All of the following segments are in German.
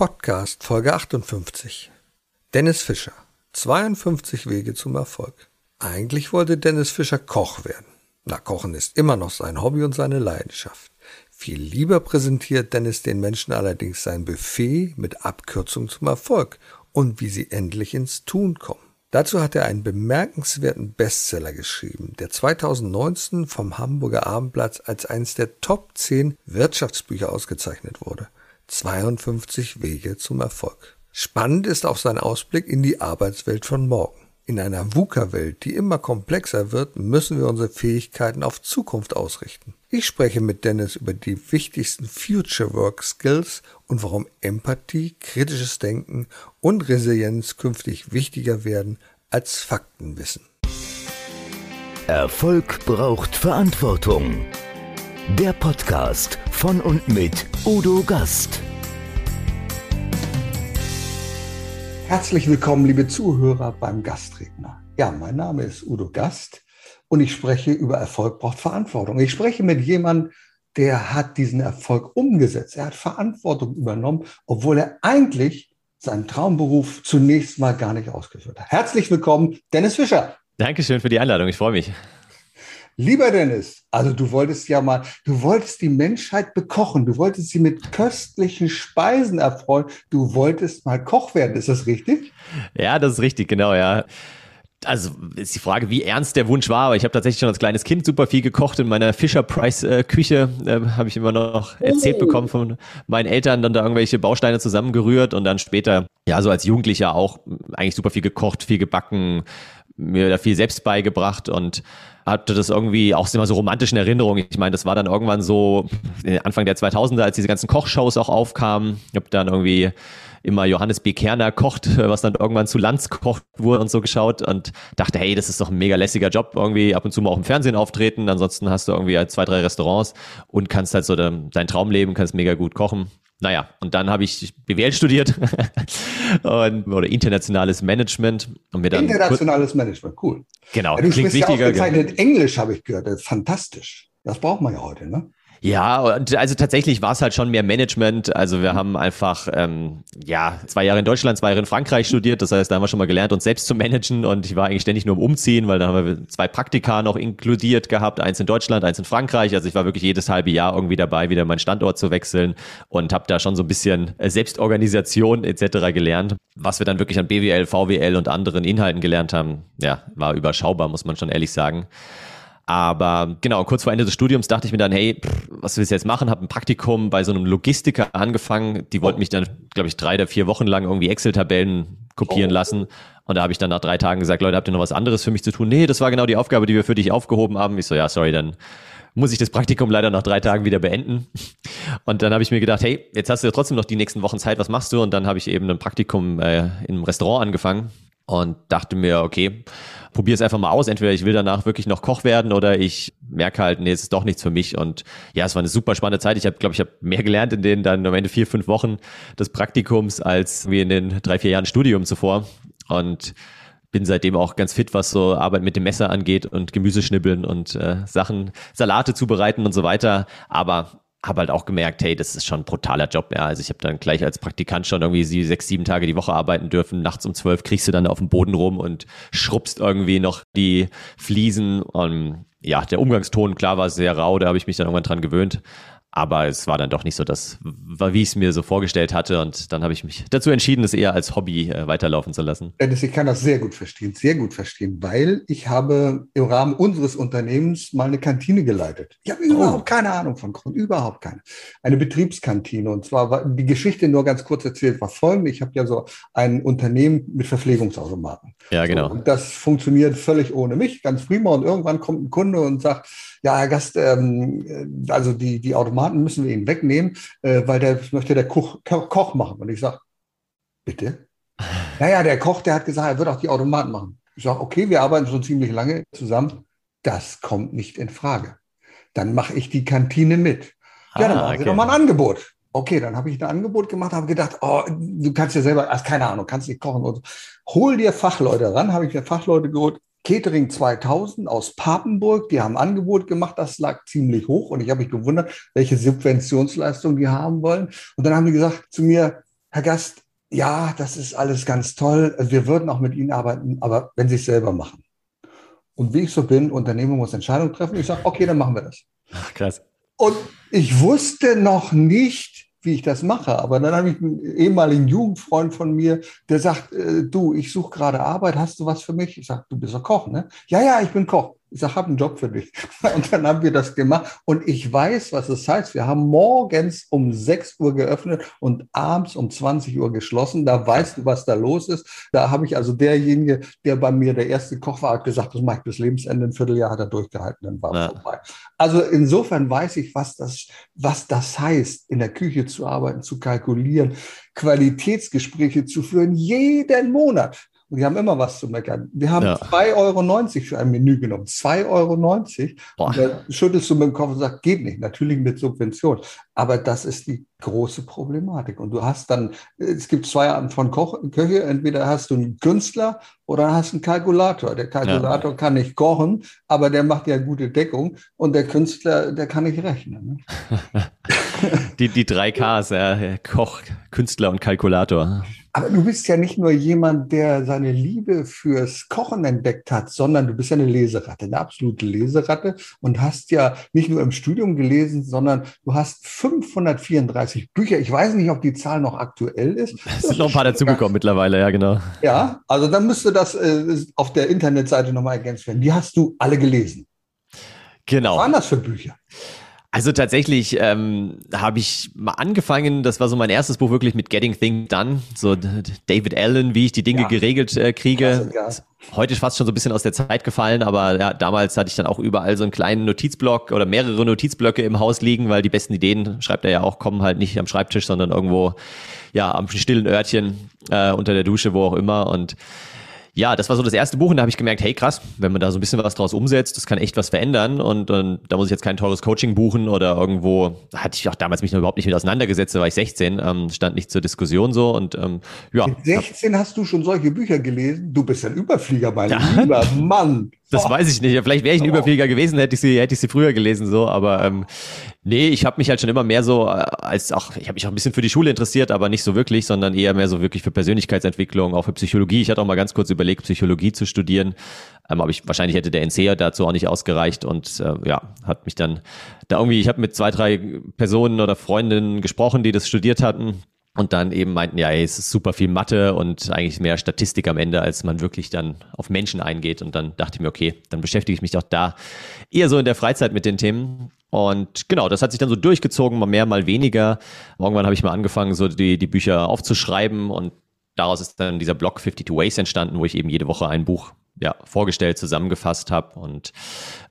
Podcast Folge 58. Dennis Fischer. 52 Wege zum Erfolg. Eigentlich wollte Dennis Fischer Koch werden. Na, Kochen ist immer noch sein Hobby und seine Leidenschaft. Viel lieber präsentiert Dennis den Menschen allerdings sein Buffet mit Abkürzung zum Erfolg und wie sie endlich ins Tun kommen. Dazu hat er einen bemerkenswerten Bestseller geschrieben, der 2019 vom Hamburger Abendblatt als eines der Top 10 Wirtschaftsbücher ausgezeichnet wurde. 52 Wege zum Erfolg. Spannend ist auch sein Ausblick in die Arbeitswelt von morgen. In einer VUCA-Welt, die immer komplexer wird, müssen wir unsere Fähigkeiten auf Zukunft ausrichten. Ich spreche mit Dennis über die wichtigsten Future Work Skills und warum Empathie, kritisches Denken und Resilienz künftig wichtiger werden als Faktenwissen. Erfolg braucht Verantwortung. Der Podcast von und mit Udo Gast. Herzlich willkommen, liebe Zuhörer beim Gastredner. Ja, mein Name ist Udo Gast und ich spreche über Erfolg braucht Verantwortung. Ich spreche mit jemandem, der hat diesen Erfolg umgesetzt. Er hat Verantwortung übernommen, obwohl er eigentlich seinen Traumberuf zunächst mal gar nicht ausgeführt hat. Herzlich willkommen, Dennis Fischer. Dankeschön für die Einladung. Ich freue mich. Lieber Dennis, also du wolltest ja mal, du wolltest die Menschheit bekochen, du wolltest sie mit köstlichen Speisen erfreuen, du wolltest mal Koch werden, ist das richtig? Ja, das ist richtig, genau, ja. Also ist die Frage, wie ernst der Wunsch war, aber ich habe tatsächlich schon als kleines Kind super viel gekocht in meiner Fisher Price äh, Küche, äh, habe ich immer noch erzählt oh. bekommen von meinen Eltern, dann da irgendwelche Bausteine zusammengerührt und dann später, ja, so als Jugendlicher auch eigentlich super viel gekocht, viel gebacken, mir da viel selbst beigebracht und hatte das irgendwie auch immer so romantischen Erinnerungen. Ich meine, das war dann irgendwann so Anfang der 2000er, als diese ganzen Kochshows auch aufkamen. Ich habe dann irgendwie immer Johannes B. Kerner kocht, was dann irgendwann zu Lanz kocht wurde und so geschaut und dachte, hey, das ist doch ein mega lässiger Job, irgendwie ab und zu mal auch im Fernsehen auftreten. Ansonsten hast du irgendwie halt zwei, drei Restaurants und kannst halt so dein Traum leben, kannst mega gut kochen. Naja, und dann habe ich BWL studiert und, oder internationales Management. Und mir dann internationales Management, cool. Genau, ja, du klingt wichtiger. Ja ausgezeichnet Englisch habe ich gehört, das ist fantastisch. Das braucht man ja heute, ne? Ja, also tatsächlich war es halt schon mehr Management. Also wir haben einfach ähm, ja zwei Jahre in Deutschland, zwei Jahre in Frankreich studiert. Das heißt, da haben wir schon mal gelernt, uns selbst zu managen. Und ich war eigentlich ständig nur im Umziehen, weil da haben wir zwei Praktika noch inkludiert gehabt, eins in Deutschland, eins in Frankreich. Also ich war wirklich jedes halbe Jahr irgendwie dabei, wieder meinen Standort zu wechseln und habe da schon so ein bisschen äh, Selbstorganisation etc. gelernt. Was wir dann wirklich an BWL, VWL und anderen Inhalten gelernt haben, ja, war überschaubar, muss man schon ehrlich sagen. Aber genau, kurz vor Ende des Studiums dachte ich mir dann, hey, pff, was willst du jetzt machen? Habe ein Praktikum bei so einem Logistiker angefangen. Die wollten mich dann, glaube ich, drei oder vier Wochen lang irgendwie Excel-Tabellen kopieren oh. lassen. Und da habe ich dann nach drei Tagen gesagt, Leute, habt ihr noch was anderes für mich zu tun? Nee, das war genau die Aufgabe, die wir für dich aufgehoben haben. Ich so, ja, sorry, dann muss ich das Praktikum leider nach drei Tagen wieder beenden. Und dann habe ich mir gedacht, hey, jetzt hast du ja trotzdem noch die nächsten Wochen Zeit, was machst du? Und dann habe ich eben ein Praktikum äh, in einem Restaurant angefangen und dachte mir, okay, probier es einfach mal aus. Entweder ich will danach wirklich noch Koch werden oder ich merke halt, nee, es ist doch nichts für mich. Und ja, es war eine super spannende Zeit. Ich habe, glaube ich, habe mehr gelernt in den dann am Ende vier, fünf Wochen des Praktikums als wie in den drei, vier Jahren Studium zuvor. Und bin seitdem auch ganz fit, was so Arbeit mit dem Messer angeht und Gemüseschnibbeln und äh, Sachen, Salate zubereiten und so weiter. Aber habe halt auch gemerkt, hey, das ist schon ein brutaler Job. Ja, also ich habe dann gleich als Praktikant schon irgendwie sechs, sieben Tage die Woche arbeiten dürfen. Nachts um zwölf kriegst du dann auf dem Boden rum und schrubbst irgendwie noch die Fliesen. Und ja, der Umgangston, klar, war sehr rau, da habe ich mich dann irgendwann dran gewöhnt. Aber es war dann doch nicht so das, wie ich es mir so vorgestellt hatte. Und dann habe ich mich dazu entschieden, es eher als Hobby äh, weiterlaufen zu lassen. Dennis, ich kann das sehr gut verstehen, sehr gut verstehen, weil ich habe im Rahmen unseres Unternehmens mal eine Kantine geleitet. Ich habe überhaupt oh. keine Ahnung von Grund, überhaupt keine. Eine Betriebskantine. Und zwar war die Geschichte nur ganz kurz erzählt, war folgende. Ich habe ja so ein Unternehmen mit Verpflegungsautomaten. Ja, genau. So, und das funktioniert völlig ohne mich, ganz prima. Und irgendwann kommt ein Kunde und sagt, ja, Herr Gast, ähm, also die, die Automaten müssen wir Ihnen wegnehmen, äh, weil der möchte der Koch, Koch machen. Und ich sage, bitte? Naja, der Koch, der hat gesagt, er wird auch die Automaten machen. Ich sage, okay, wir arbeiten schon ziemlich lange zusammen. Das kommt nicht in Frage. Dann mache ich die Kantine mit. Ja, dann ah, machen okay. Sie doch mal ein Angebot. Okay, dann habe ich ein Angebot gemacht, habe gedacht, oh, du kannst ja selber, also keine Ahnung, kannst nicht kochen. Und so. Hol dir Fachleute ran, habe ich mir Fachleute geholt. Catering 2000 aus Papenburg, die haben ein Angebot gemacht, das lag ziemlich hoch und ich habe mich gewundert, welche Subventionsleistung die haben wollen. Und dann haben die gesagt zu mir, Herr Gast, ja, das ist alles ganz toll. Wir würden auch mit Ihnen arbeiten, aber wenn Sie es selber machen. Und wie ich so bin, Unternehmer muss Entscheidungen treffen. Ich sage, okay, dann machen wir das. Ach, krass. Und ich wusste noch nicht, wie ich das mache. Aber dann habe ich einen ehemaligen Jugendfreund von mir, der sagt, äh, du, ich suche gerade Arbeit, hast du was für mich? Ich sage, du bist doch Koch, ne? Ja, ja, ich bin Koch. Ich sage, habe einen Job für dich. Und dann haben wir das gemacht. Und ich weiß, was es das heißt. Wir haben morgens um 6 Uhr geöffnet und abends um 20 Uhr geschlossen. Da weißt du, was da los ist. Da habe ich also derjenige, der bei mir der erste Koch war, hat gesagt, das mache ich bis Lebensende. Ein Vierteljahr hat er durchgehalten, dann war ja. vorbei. Also insofern weiß ich, was das, was das heißt, in der Küche zu arbeiten, zu kalkulieren, Qualitätsgespräche zu führen, jeden Monat. Und die haben immer was zu meckern. Wir haben ja. 2,90 Euro für ein Menü genommen. 2,90 Euro. Und da schüttelst du mit dem Kopf und sagst, geht nicht. Natürlich mit Subvention. Aber das ist die große Problematik. Und du hast dann, es gibt zwei Arten von Koch, Köche. Entweder hast du einen Künstler oder hast einen Kalkulator. Der Kalkulator ja. kann nicht kochen, aber der macht ja gute Deckung. Und der Künstler, der kann nicht rechnen. Ne? die, die drei Ks, ja. Koch, Künstler und Kalkulator. Aber du bist ja nicht nur jemand, der seine Liebe fürs Kochen entdeckt hat, sondern du bist ja eine Leseratte, eine absolute Leseratte und hast ja nicht nur im Studium gelesen, sondern du hast 534 Bücher. Ich weiß nicht, ob die Zahl noch aktuell ist. Es sind noch ein paar dazugekommen mittlerweile, ja, genau. Ja, also dann müsste das äh, auf der Internetseite nochmal ergänzt werden. Die hast du alle gelesen. Genau. Was waren das für Bücher? Also tatsächlich ähm, habe ich mal angefangen, das war so mein erstes Buch wirklich mit Getting Things Done, so David Allen, wie ich die Dinge ja. geregelt äh, kriege. Heute fast schon so ein bisschen aus der Zeit gefallen, aber ja, damals hatte ich dann auch überall so einen kleinen Notizblock oder mehrere Notizblöcke im Haus liegen, weil die besten Ideen, schreibt er ja auch, kommen halt nicht am Schreibtisch, sondern irgendwo ja am stillen Örtchen äh, unter der Dusche, wo auch immer und ja, das war so das erste Buch und da habe ich gemerkt, hey krass, wenn man da so ein bisschen was draus umsetzt, das kann echt was verändern und, und da muss ich jetzt kein teures Coaching buchen oder irgendwo, da hatte ich auch damals mich noch überhaupt nicht mit auseinandergesetzt, da war ich 16, ähm, stand nicht zur Diskussion so und ähm, ja. Mit 16 hast du schon solche Bücher gelesen? Du bist ein Überflieger, mein ja. lieber Mann. Das oh. weiß ich nicht. Vielleicht wäre ich ein oh. Überflieger gewesen, hätte ich sie, hätte ich sie früher gelesen, so. Aber ähm, nee, ich habe mich halt schon immer mehr so äh, als auch, ich habe mich auch ein bisschen für die Schule interessiert, aber nicht so wirklich, sondern eher mehr so wirklich für Persönlichkeitsentwicklung, auch für Psychologie. Ich hatte auch mal ganz kurz überlegt, Psychologie zu studieren. Ähm, aber ich wahrscheinlich hätte der NCR dazu auch nicht ausgereicht und äh, ja, hat mich dann da irgendwie, ich habe mit zwei, drei Personen oder Freundinnen gesprochen, die das studiert hatten und dann eben meinten, ja, ey, es ist super viel Mathe und eigentlich mehr Statistik am Ende, als man wirklich dann auf Menschen eingeht. Und dann dachte ich mir, okay, dann beschäftige ich mich doch da eher so in der Freizeit mit den Themen. Und genau, das hat sich dann so durchgezogen, mal mehr, mal weniger. Irgendwann habe ich mal angefangen, so die, die Bücher aufzuschreiben und daraus ist dann dieser Blog 52 Ways entstanden, wo ich eben jede Woche ein Buch ja, vorgestellt, zusammengefasst habe und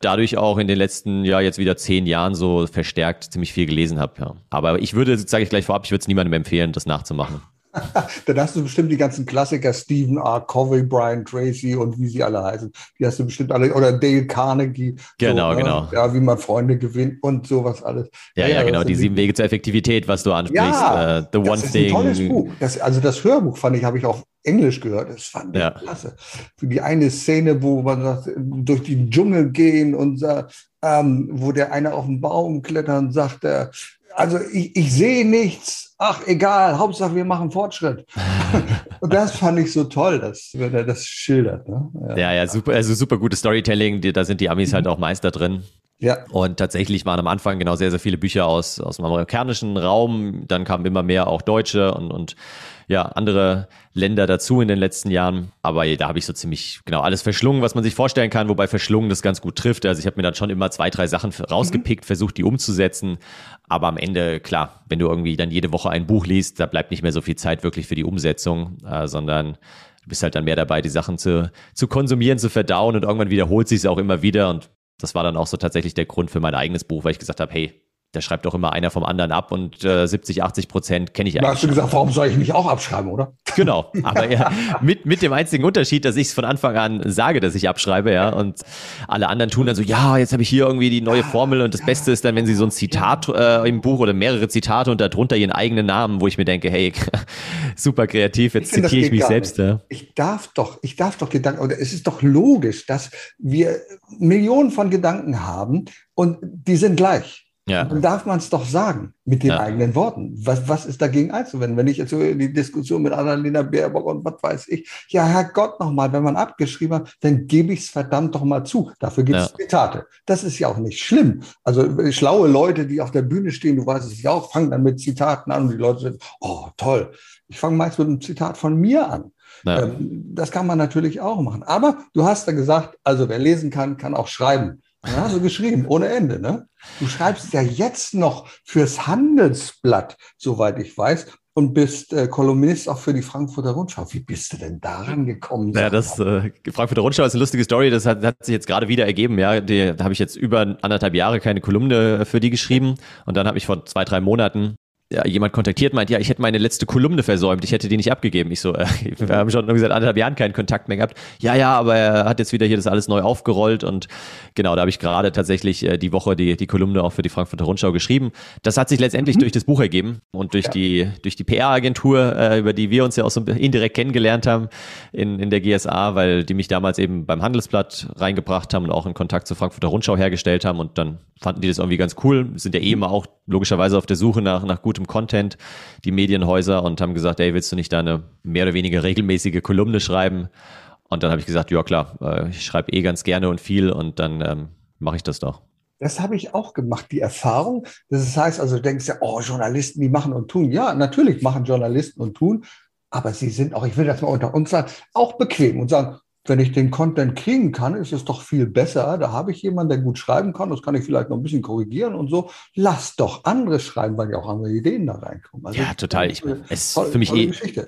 dadurch auch in den letzten, ja, jetzt wieder zehn Jahren so verstärkt ziemlich viel gelesen habe. Ja. Aber ich würde, sage ich gleich vorab, ich würde es niemandem empfehlen, das nachzumachen. Dann hast du bestimmt die ganzen Klassiker, Stephen R. Covey, Brian Tracy und wie sie alle heißen. Die hast du bestimmt alle, oder Dale Carnegie. Genau, so, ne? genau. Ja, wie man Freunde gewinnt und sowas alles. Ja, ja, ja genau, die sieben Wege zur Effektivität, was du ansprichst. Ja, uh, The One das ist Thing. Ein tolles Buch. Das, also das Hörbuch fand ich, habe ich auf Englisch gehört. Das fand ich ja. klasse. Für die eine Szene, wo man sagt, durch den Dschungel gehen und ähm, wo der eine auf den Baum klettern sagt, äh, also ich, ich sehe nichts, ach egal, Hauptsache wir machen Fortschritt. und das fand ich so toll, dass, wenn er das schildert. Ne? Ja. ja, ja, super, also super gutes Storytelling, da sind die Amis halt auch Meister drin. Ja. Und tatsächlich waren am Anfang genau sehr, sehr viele Bücher aus, aus dem amerikanischen Raum. Dann kamen immer mehr auch Deutsche und, und ja, andere Länder dazu in den letzten Jahren. Aber da habe ich so ziemlich genau alles verschlungen, was man sich vorstellen kann, wobei verschlungen das ganz gut trifft. Also ich habe mir dann schon immer zwei, drei Sachen rausgepickt, mhm. versucht, die umzusetzen. Aber am Ende, klar, wenn du irgendwie dann jede Woche ein Buch liest, da bleibt nicht mehr so viel Zeit wirklich für die Umsetzung, äh, sondern du bist halt dann mehr dabei, die Sachen zu, zu konsumieren, zu verdauen und irgendwann wiederholt sich es auch immer wieder. Und das war dann auch so tatsächlich der Grund für mein eigenes Buch, weil ich gesagt habe, hey, da schreibt doch immer einer vom anderen ab und äh, 70, 80 Prozent kenne ich eigentlich. Da hast du gesagt, warum soll ich nicht auch abschreiben, oder? Genau, aber ja, mit, mit dem einzigen Unterschied, dass ich es von Anfang an sage, dass ich abschreibe, ja, und alle anderen tun dann so, ja, jetzt habe ich hier irgendwie die neue Formel und das Beste ist dann, wenn sie so ein Zitat äh, im Buch oder mehrere Zitate und darunter ihren eigenen Namen, wo ich mir denke, hey, super kreativ, jetzt ich zitiere ich mich selbst. Ja. Ich darf doch, ich darf doch Gedanken, oder es ist doch logisch, dass wir Millionen von Gedanken haben und die sind gleich. Ja. Dann darf man es doch sagen mit den ja. eigenen Worten. Was, was ist dagegen einzuwenden? Wenn ich jetzt so in die Diskussion mit Annalena Baerbock und was weiß ich, ja, Herrgott nochmal, wenn man abgeschrieben hat, dann gebe ich es verdammt doch mal zu. Dafür gibt es ja. Zitate. Das ist ja auch nicht schlimm. Also schlaue Leute, die auf der Bühne stehen, du weißt es ja auch, fangen dann mit Zitaten an und die Leute sind, oh, toll. Ich fange meist mit einem Zitat von mir an. Ja. Ähm, das kann man natürlich auch machen. Aber du hast ja gesagt, also wer lesen kann, kann auch schreiben. Ja, so geschrieben, ohne Ende. Ne? Du schreibst ja jetzt noch fürs Handelsblatt, soweit ich weiß, und bist äh, Kolumnist auch für die Frankfurter Rundschau. Wie bist du denn daran gekommen? Ja, das äh, Frankfurter Rundschau ist eine lustige Story. Das hat, hat sich jetzt gerade wieder ergeben. Ja, die, da habe ich jetzt über anderthalb Jahre keine Kolumne für die geschrieben und dann habe ich vor zwei drei Monaten ja, jemand kontaktiert, meint, ja, ich hätte meine letzte Kolumne versäumt, ich hätte die nicht abgegeben. Ich so, äh, wir haben schon seit anderthalb Jahren keinen Kontakt mehr gehabt. Ja, ja, aber er hat jetzt wieder hier das alles neu aufgerollt und genau, da habe ich gerade tatsächlich äh, die Woche die, die Kolumne auch für die Frankfurter Rundschau geschrieben. Das hat sich letztendlich mhm. durch das Buch ergeben und durch ja. die, durch die PR-Agentur, äh, über die wir uns ja auch so indirekt kennengelernt haben in, in der GSA, weil die mich damals eben beim Handelsblatt reingebracht haben und auch in Kontakt zur Frankfurter Rundschau hergestellt haben und dann fanden die das irgendwie ganz cool, sind ja eh immer auch logischerweise auf der Suche nach, nach gutem Content, die Medienhäuser, und haben gesagt, ey, willst du nicht da eine mehr oder weniger regelmäßige Kolumne schreiben? Und dann habe ich gesagt, ja klar, äh, ich schreibe eh ganz gerne und viel und dann ähm, mache ich das doch. Das habe ich auch gemacht, die Erfahrung. Das heißt also, du denkst ja, oh, Journalisten, die machen und tun. Ja, natürlich machen Journalisten und tun, aber sie sind auch, ich will das mal unter uns sagen, auch bequem und sagen, wenn ich den Content kriegen kann, ist es doch viel besser. Da habe ich jemanden, der gut schreiben kann. Das kann ich vielleicht noch ein bisschen korrigieren und so. Lass doch andere schreiben, weil ja auch andere Ideen da reinkommen. Also ja, total. Ich, es ist für mich eh, Geschichte.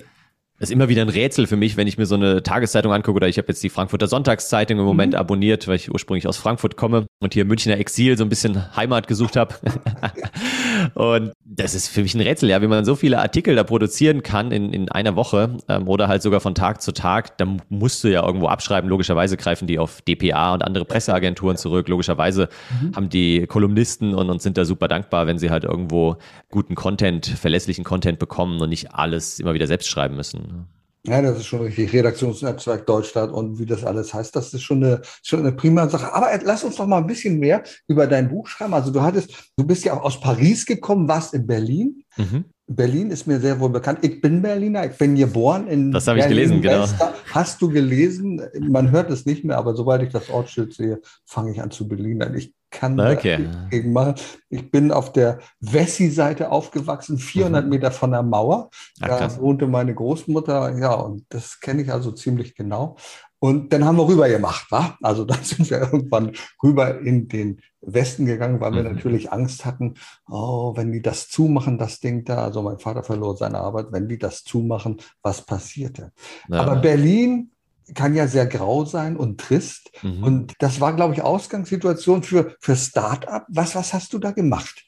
Das ist immer wieder ein Rätsel für mich, wenn ich mir so eine Tageszeitung angucke oder ich habe jetzt die Frankfurter Sonntagszeitung im Moment mhm. abonniert, weil ich ursprünglich aus Frankfurt komme und hier im Münchner Exil so ein bisschen Heimat gesucht habe. und das ist für mich ein Rätsel, ja, wie man so viele Artikel da produzieren kann in, in einer Woche ähm, oder halt sogar von Tag zu Tag. Da musst du ja irgendwo abschreiben. Logischerweise greifen die auf DPA und andere Presseagenturen zurück. Logischerweise mhm. haben die Kolumnisten und, und sind da super dankbar, wenn sie halt irgendwo guten Content, verlässlichen Content bekommen und nicht alles immer wieder selbst schreiben müssen. Ja, das ist schon richtig. Redaktionsnetzwerk Deutschland und wie das alles heißt, das ist schon eine, schon eine prima Sache. Aber lass uns doch mal ein bisschen mehr über dein Buch schreiben. Also du hattest, du bist ja auch aus Paris gekommen, warst in Berlin. Mhm. Berlin ist mir sehr wohl bekannt. Ich bin Berliner, ich bin geboren in Das habe ich gelesen, genau. Hast du gelesen? Man hört es nicht mehr, aber sobald ich das Ortsschild sehe, fange ich an zu Berlinern. Ich kann okay. dagegen machen. Ich bin auf der Wessi-Seite aufgewachsen, 400 mhm. Meter von der Mauer. Ach, da wohnte meine Großmutter, ja, und das kenne ich also ziemlich genau. Und dann haben wir rüber gemacht, wa? Also dann sind wir irgendwann rüber in den Westen gegangen, weil wir mhm. natürlich Angst hatten, oh, wenn die das zumachen, das Ding da, also mein Vater verlor seine Arbeit, wenn die das zumachen, was passierte? Ja. Aber Berlin kann ja sehr grau sein und trist. Mhm. Und das war, glaube ich, Ausgangssituation für, für Start-up. Was, was hast du da gemacht?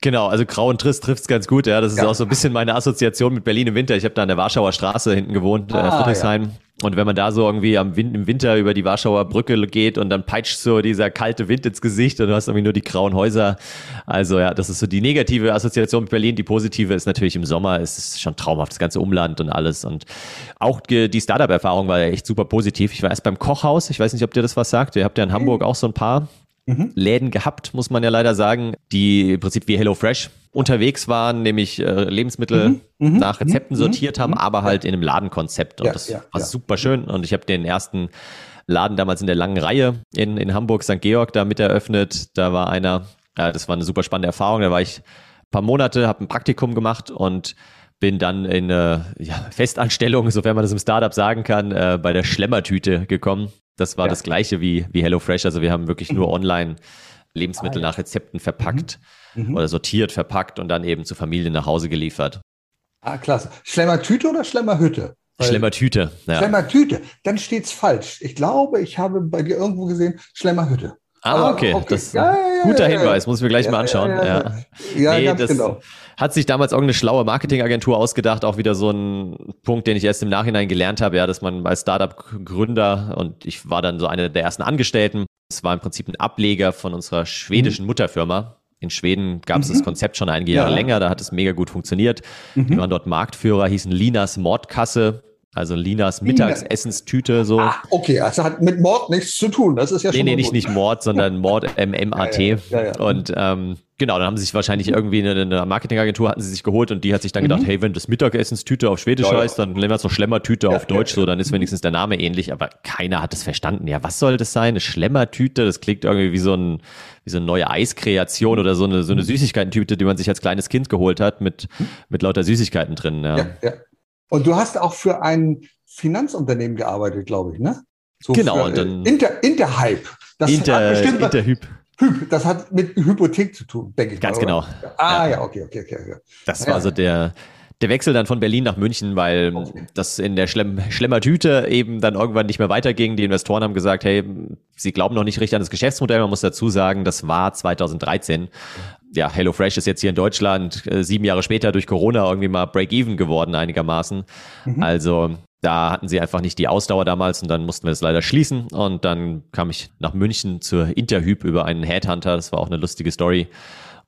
Genau, also grau und trist trifft es ganz gut. Ja, das ist ja. auch so ein bisschen meine Assoziation mit Berlin im Winter. Ich habe da an der Warschauer Straße hinten gewohnt, äh, ah, äh, Friedrichshain. Ja. Und wenn man da so irgendwie am Wind, im Winter über die Warschauer Brücke geht und dann peitscht so dieser kalte Wind ins Gesicht und du hast irgendwie nur die grauen Häuser. Also ja, das ist so die negative Assoziation mit Berlin. Die positive ist natürlich im Sommer, es ist schon traumhaft, das ganze Umland und alles. Und auch die Startup-Erfahrung war echt super positiv. Ich war erst beim Kochhaus, ich weiß nicht, ob dir das was sagt. Ihr habt ja in Hamburg auch so ein paar mhm. Läden gehabt, muss man ja leider sagen, die im Prinzip wie HelloFresh unterwegs waren, nämlich äh, Lebensmittel mhm. mhm. nach Rezepten mhm. sortiert haben, mhm. aber halt in einem Ladenkonzept. Und ja, das ja, war ja. super schön. Und ich habe den ersten Laden damals in der langen Reihe in, in Hamburg, St. Georg, da mit eröffnet. Da war einer, ja, das war eine super spannende Erfahrung. Da war ich ein paar Monate, habe ein Praktikum gemacht und bin dann in eine ja, Festanstellung, sofern man das im Startup sagen kann, äh, bei der Schlemmertüte gekommen. Das war ja. das gleiche wie, wie HelloFresh. Also wir haben wirklich nur mhm. online Lebensmittel ah, ja. nach Rezepten verpackt mhm. mhm. oder sortiert, verpackt und dann eben zur Familie nach Hause geliefert. Ah, klasse. Schlemmertüte oder Schlemmerhütte? Schlemmertüte. Ja. Schlemmertüte, dann steht's falsch. Ich glaube, ich habe bei dir irgendwo gesehen Schlemmerhütte. Ah, okay. okay. Das ja, ja, guter Hinweis, muss ich mir gleich mal anschauen. Ja, ja. Nee, das genau. Hat sich damals irgendeine schlaue Marketingagentur ausgedacht, auch wieder so ein Punkt, den ich erst im Nachhinein gelernt habe, ja, dass man als Startup-Gründer und ich war dann so einer der ersten Angestellten, es war im Prinzip ein Ableger von unserer schwedischen mhm. Mutterfirma. In Schweden gab es mhm. das Konzept schon einige Jahre länger, da hat es mega gut funktioniert. Mhm. Wir waren dort Marktführer, hießen Linas Mordkasse Also Linas Mittagsessenstüte so. Ah, okay, also hat mit Mord nichts zu tun. Das ist ja schon. Nee, nee, nicht, nicht Mord, sondern Mord MMAT. Ja, ja, ja, und ähm, genau, dann haben sie sich wahrscheinlich irgendwie eine, eine Marketingagentur hatten sie sich geholt und die hat sich dann gedacht, mhm. hey, wenn das Mittagessenstüte auf Schwedisch heißt, dann nehmen wir es noch Schlemmertüte auf Deutsch, so, dann ist wenigstens der Name ähnlich, aber keiner hat es verstanden. Ja, was soll das sein? Eine Schlemmertüte? Das klingt irgendwie wie so ein, wie so eine neue Eiskreation oder so eine, so eine Süßigkeitentüte, die man sich als kleines Kind geholt hat mit, mit lauter Süßigkeiten drin. Ja, ja. Und du hast auch für ein Finanzunternehmen gearbeitet, glaube ich, ne? So genau. Für, und dann Inter, Interhype. Das Inter, hat bestimmt, Interhyp. Hyp, das hat mit Hypothek zu tun, denke ich. Ganz mal, genau. Ah, ja. ja, okay, okay, okay. okay. Das war ja. so der, der Wechsel dann von Berlin nach München, weil das in der Schlemm, Schlemmertüte eben dann irgendwann nicht mehr weiterging. Die Investoren haben gesagt, hey, sie glauben noch nicht richtig an das Geschäftsmodell. Man muss dazu sagen, das war 2013 ja, HelloFresh ist jetzt hier in Deutschland äh, sieben Jahre später durch Corona irgendwie mal Break-Even geworden einigermaßen. Mhm. Also da hatten sie einfach nicht die Ausdauer damals und dann mussten wir das leider schließen. Und dann kam ich nach München zur Interhyp über einen Headhunter. Das war auch eine lustige Story.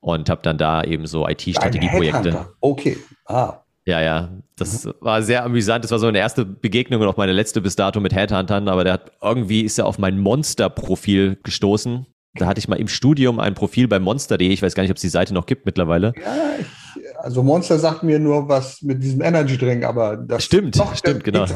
Und habe dann da eben so IT-Strategieprojekte. Okay. Ah. Ja, ja, das mhm. war sehr amüsant. Das war so eine erste Begegnung und auch meine letzte bis dato mit Headhuntern, aber der hat irgendwie ist er auf mein Monster-Profil gestoßen. Da hatte ich mal im Studium ein Profil bei Monster.de. Ich weiß gar nicht, ob es die Seite noch gibt mittlerweile. Ja, ich, also Monster sagt mir nur was mit diesem Energy Drink, aber das stimmt, stimmt, genau.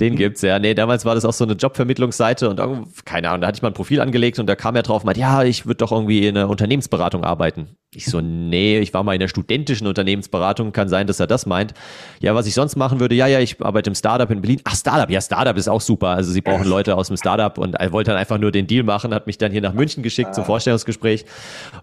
Den mhm. gibt's, ja. Nee, damals war das auch so eine Jobvermittlungsseite und keine Ahnung, da hatte ich mal ein Profil angelegt und da kam er drauf und meinte, ja, ich würde doch irgendwie in einer Unternehmensberatung arbeiten. Ich so, nee, ich war mal in der studentischen Unternehmensberatung, kann sein, dass er das meint. Ja, was ich sonst machen würde, ja, ja, ich arbeite im Startup in Berlin. Ach, Startup, ja, Startup ist auch super. Also sie brauchen Leute aus dem Startup und er wollte dann einfach nur den Deal machen, hat mich dann hier nach München geschickt zum ah. Vorstellungsgespräch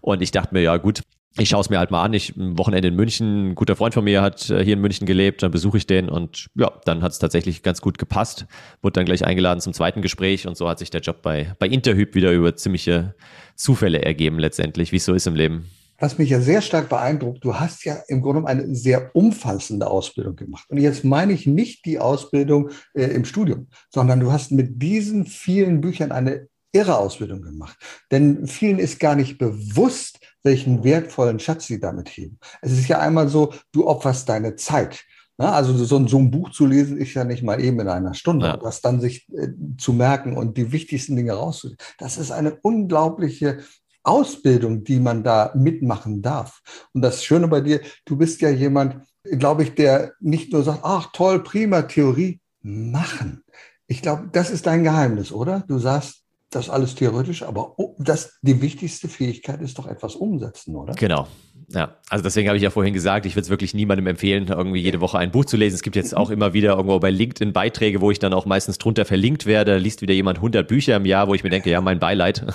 und ich dachte mir, ja gut, ich schaue es mir halt mal an. Ich ein Wochenende in München, ein guter Freund von mir hat äh, hier in München gelebt, dann besuche ich den und ja, dann hat es tatsächlich ganz gut gepasst. Wurde dann gleich eingeladen zum zweiten Gespräch und so hat sich der Job bei, bei Interhyp wieder über ziemliche Zufälle ergeben letztendlich, wie es so ist im Leben. Was mich ja sehr stark beeindruckt, du hast ja im Grunde eine sehr umfassende Ausbildung gemacht. Und jetzt meine ich nicht die Ausbildung äh, im Studium, sondern du hast mit diesen vielen Büchern eine irre Ausbildung gemacht. Denn vielen ist gar nicht bewusst, welchen wertvollen Schatz sie damit heben. Es ist ja einmal so, du opferst deine Zeit. Also so ein, so ein, Buch zu lesen ist ja nicht mal eben in einer Stunde. Ja. Das dann sich äh, zu merken und die wichtigsten Dinge rauszuholen. Das ist eine unglaubliche Ausbildung, die man da mitmachen darf. Und das Schöne bei dir, du bist ja jemand, glaube ich, der nicht nur sagt, ach toll, prima Theorie, machen. Ich glaube, das ist dein Geheimnis, oder? Du sagst, das alles theoretisch, aber das, die wichtigste Fähigkeit ist doch etwas umsetzen, oder? Genau. Ja, also deswegen habe ich ja vorhin gesagt, ich würde es wirklich niemandem empfehlen, irgendwie jede Woche ein Buch zu lesen. Es gibt jetzt auch immer wieder irgendwo bei LinkedIn Beiträge, wo ich dann auch meistens drunter verlinkt werde. Da liest wieder jemand 100 Bücher im Jahr, wo ich mir denke, ja, mein Beileid.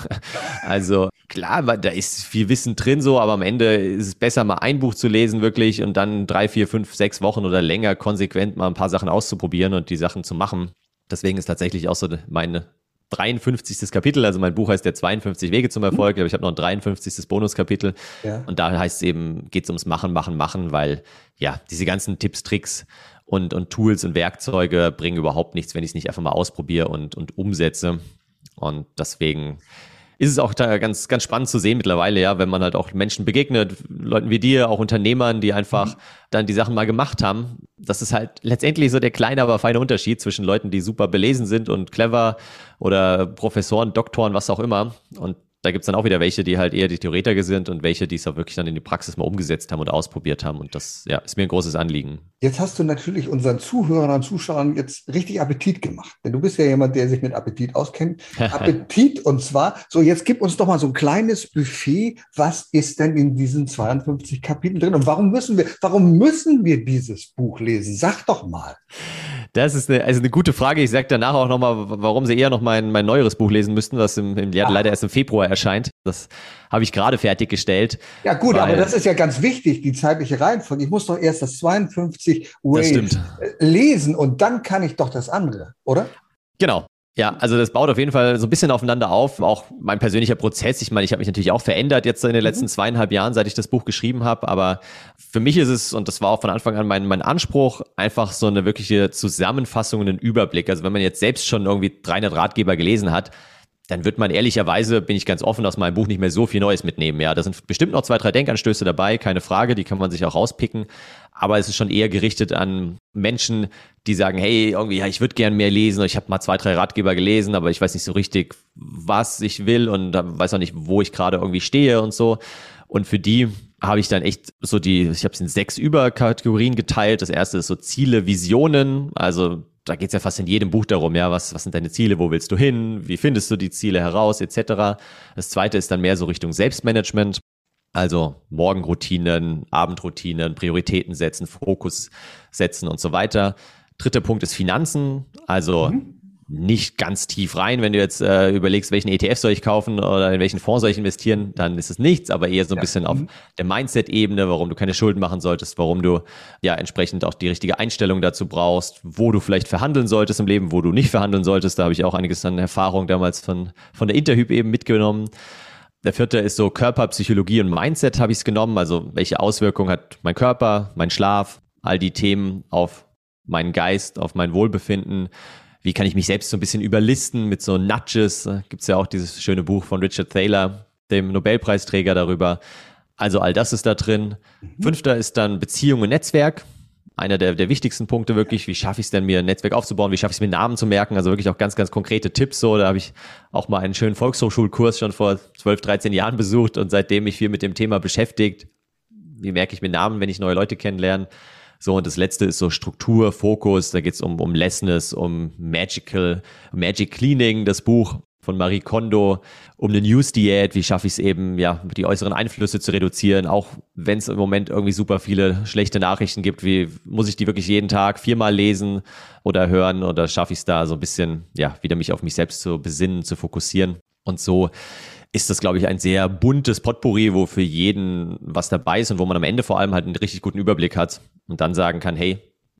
Also klar, da ist viel Wissen drin so, aber am Ende ist es besser, mal ein Buch zu lesen wirklich und dann drei, vier, fünf, sechs Wochen oder länger konsequent mal ein paar Sachen auszuprobieren und die Sachen zu machen. Deswegen ist tatsächlich auch so meine 53. Kapitel, also mein Buch heißt der 52 Wege zum Erfolg, aber ich habe noch ein 53. Bonuskapitel ja. und da heißt es eben, geht es ums Machen, Machen, Machen, weil ja, diese ganzen Tipps, Tricks und, und Tools und Werkzeuge bringen überhaupt nichts, wenn ich es nicht einfach mal ausprobiere und, und umsetze und deswegen ist es auch ganz, ganz spannend zu sehen mittlerweile, ja, wenn man halt auch Menschen begegnet, Leuten wie dir, auch Unternehmern, die einfach mhm. dann die Sachen mal gemacht haben. Das ist halt letztendlich so der kleine, aber feine Unterschied zwischen Leuten, die super belesen sind und clever oder Professoren, Doktoren, was auch immer. Und da gibt's dann auch wieder welche, die halt eher die Theoretiker sind und welche, die es auch wirklich dann in die Praxis mal umgesetzt haben und ausprobiert haben. Und das ja, ist mir ein großes Anliegen. Jetzt hast du natürlich unseren Zuhörern und Zuschauern jetzt richtig Appetit gemacht. Denn du bist ja jemand, der sich mit Appetit auskennt. Appetit und zwar, so jetzt gib uns doch mal so ein kleines Buffet. Was ist denn in diesen 52 Kapiteln drin? Und warum müssen wir, warum müssen wir dieses Buch lesen? Sag doch mal. Das ist eine, also eine gute Frage. Ich sage danach auch nochmal, warum Sie eher noch mein, mein neueres Buch lesen müssten, was im, im ja, leider erst im Februar erscheint. Das habe ich gerade fertiggestellt. Ja gut, aber das ist ja ganz wichtig, die zeitliche Reihenfolge. Ich muss doch erst das 52 Ways lesen und dann kann ich doch das andere, oder? Genau, ja, also das baut auf jeden Fall so ein bisschen aufeinander auf. Auch mein persönlicher Prozess. Ich meine, ich habe mich natürlich auch verändert jetzt in den letzten mhm. zweieinhalb Jahren, seit ich das Buch geschrieben habe. Aber für mich ist es, und das war auch von Anfang an mein, mein Anspruch, einfach so eine wirkliche Zusammenfassung und einen Überblick. Also wenn man jetzt selbst schon irgendwie 300 Ratgeber gelesen hat, dann wird man ehrlicherweise, bin ich ganz offen, aus meinem Buch nicht mehr so viel Neues mitnehmen. Ja, da sind bestimmt noch zwei, drei Denkanstöße dabei, keine Frage, die kann man sich auch rauspicken. Aber es ist schon eher gerichtet an Menschen, die sagen, hey, irgendwie, ja, ich würde gern mehr lesen. Ich habe mal zwei, drei Ratgeber gelesen, aber ich weiß nicht so richtig, was ich will und weiß auch nicht, wo ich gerade irgendwie stehe und so. Und für die habe ich dann echt so die, ich habe es in sechs Überkategorien geteilt. Das erste ist so Ziele, Visionen, also da geht es ja fast in jedem Buch darum, ja, was, was sind deine Ziele, wo willst du hin, wie findest du die Ziele heraus, etc. Das zweite ist dann mehr so Richtung Selbstmanagement, also Morgenroutinen, Abendroutinen, Prioritäten setzen, Fokus setzen und so weiter. Dritter Punkt ist Finanzen, also mhm nicht ganz tief rein. Wenn du jetzt äh, überlegst, welchen ETF soll ich kaufen oder in welchen Fonds soll ich investieren, dann ist es nichts, aber eher so ein ja. bisschen auf mhm. der Mindset-Ebene, warum du keine Schulden machen solltest, warum du ja entsprechend auch die richtige Einstellung dazu brauchst, wo du vielleicht verhandeln solltest im Leben, wo du nicht verhandeln solltest. Da habe ich auch einiges an Erfahrung damals von, von der Interhyp eben mitgenommen. Der vierte ist so Körper, Psychologie und Mindset habe ich es genommen. Also welche Auswirkungen hat mein Körper, mein Schlaf, all die Themen auf meinen Geist, auf mein Wohlbefinden wie kann ich mich selbst so ein bisschen überlisten mit so Nudges. Gibt es ja auch dieses schöne Buch von Richard Thaler, dem Nobelpreisträger darüber. Also all das ist da drin. Mhm. Fünfter ist dann Beziehung und Netzwerk. Einer der, der wichtigsten Punkte wirklich, wie schaffe ich es denn, mir ein Netzwerk aufzubauen, wie schaffe ich es mir Namen zu merken, also wirklich auch ganz, ganz konkrete Tipps so. Da habe ich auch mal einen schönen Volkshochschulkurs schon vor 12, 13 Jahren besucht und seitdem mich viel mit dem Thema beschäftigt. Wie merke ich mir Namen, wenn ich neue Leute kennenlerne? So, und das letzte ist so Struktur, Fokus, da geht's um, um Lessness, um Magical, Magic Cleaning, das Buch von Marie Kondo, um eine News-Diät, wie schaffe ich es eben, ja, die äußeren Einflüsse zu reduzieren, auch wenn es im Moment irgendwie super viele schlechte Nachrichten gibt, wie muss ich die wirklich jeden Tag viermal lesen oder hören? Oder schaffe ich es da so ein bisschen, ja, wieder mich auf mich selbst zu besinnen, zu fokussieren? Und so ist das, glaube ich, ein sehr buntes Potpourri, wo für jeden was dabei ist und wo man am Ende vor allem halt einen richtig guten Überblick hat und dann sagen kann, hey,